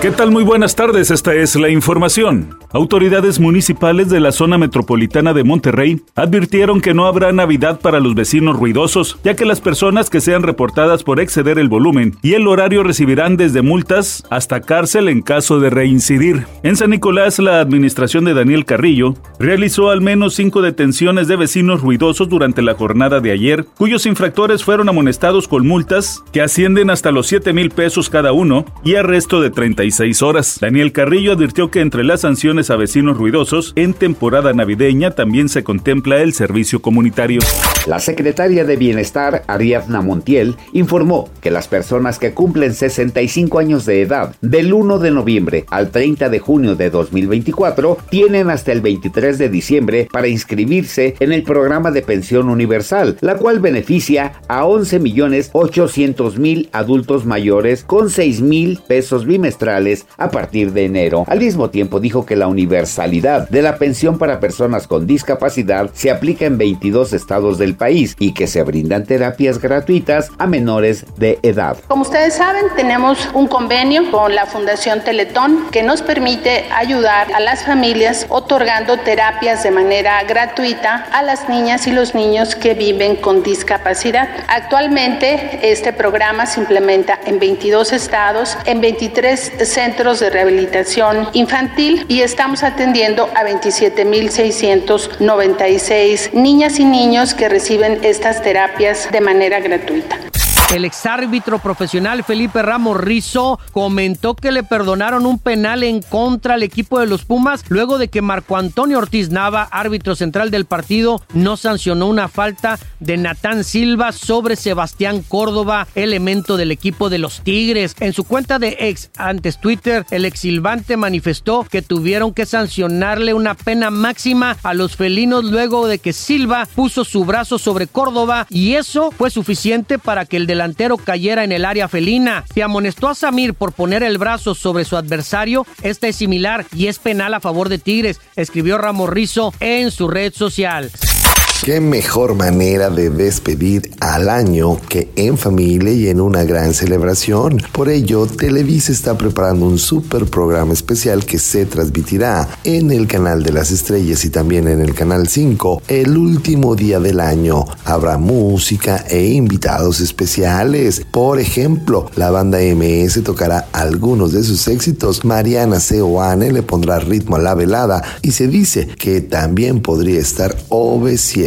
¿Qué tal? Muy buenas tardes, esta es la información. Autoridades municipales de la zona metropolitana de Monterrey advirtieron que no habrá Navidad para los vecinos ruidosos, ya que las personas que sean reportadas por exceder el volumen y el horario recibirán desde multas hasta cárcel en caso de reincidir. En San Nicolás, la administración de Daniel Carrillo realizó al menos cinco detenciones de vecinos ruidosos durante la jornada de ayer, cuyos infractores fueron amonestados con multas que ascienden hasta los 7 mil pesos cada uno y arresto de 30 horas. Daniel Carrillo advirtió que entre las sanciones a vecinos ruidosos en temporada navideña también se contempla el servicio comunitario. La secretaria de Bienestar, Ariadna Montiel, informó que las personas que cumplen 65 años de edad del 1 de noviembre al 30 de junio de 2024 tienen hasta el 23 de diciembre para inscribirse en el programa de pensión universal, la cual beneficia a 11 millones 800 mil adultos mayores con 6 mil pesos bimestrales a partir de enero. Al mismo tiempo dijo que la universalidad de la pensión para personas con discapacidad se aplica en 22 estados del país y que se brindan terapias gratuitas a menores de edad. Como ustedes saben, tenemos un convenio con la Fundación Teletón que nos permite ayudar a las familias otorgando terapias de manera gratuita a las niñas y los niños que viven con discapacidad. Actualmente este programa se implementa en 22 estados, en 23 centros de rehabilitación infantil y estamos atendiendo a 27.696 niñas y niños que reciben estas terapias de manera gratuita. El exárbitro profesional Felipe Ramos Rizo comentó que le perdonaron un penal en contra al equipo de los Pumas luego de que Marco Antonio Ortiz Nava, árbitro central del partido, no sancionó una falta de Natán Silva sobre Sebastián Córdoba, elemento del equipo de los Tigres. En su cuenta de ex antes Twitter, el exilvante manifestó que tuvieron que sancionarle una pena máxima a los felinos luego de que Silva puso su brazo sobre Córdoba y eso fue suficiente para que el de delantero cayera en el área felina. Se amonestó a Samir por poner el brazo sobre su adversario. Esta es similar y es penal a favor de Tigres, escribió Ramos Rizo en su red social. Qué mejor manera de despedir al año que en familia y en una gran celebración. Por ello, Televisa está preparando un super programa especial que se transmitirá en el canal de las estrellas y también en el canal 5 el último día del año. Habrá música e invitados especiales. Por ejemplo, la banda MS tocará algunos de sus éxitos. Mariana Seoane le pondrá ritmo a la velada y se dice que también podría estar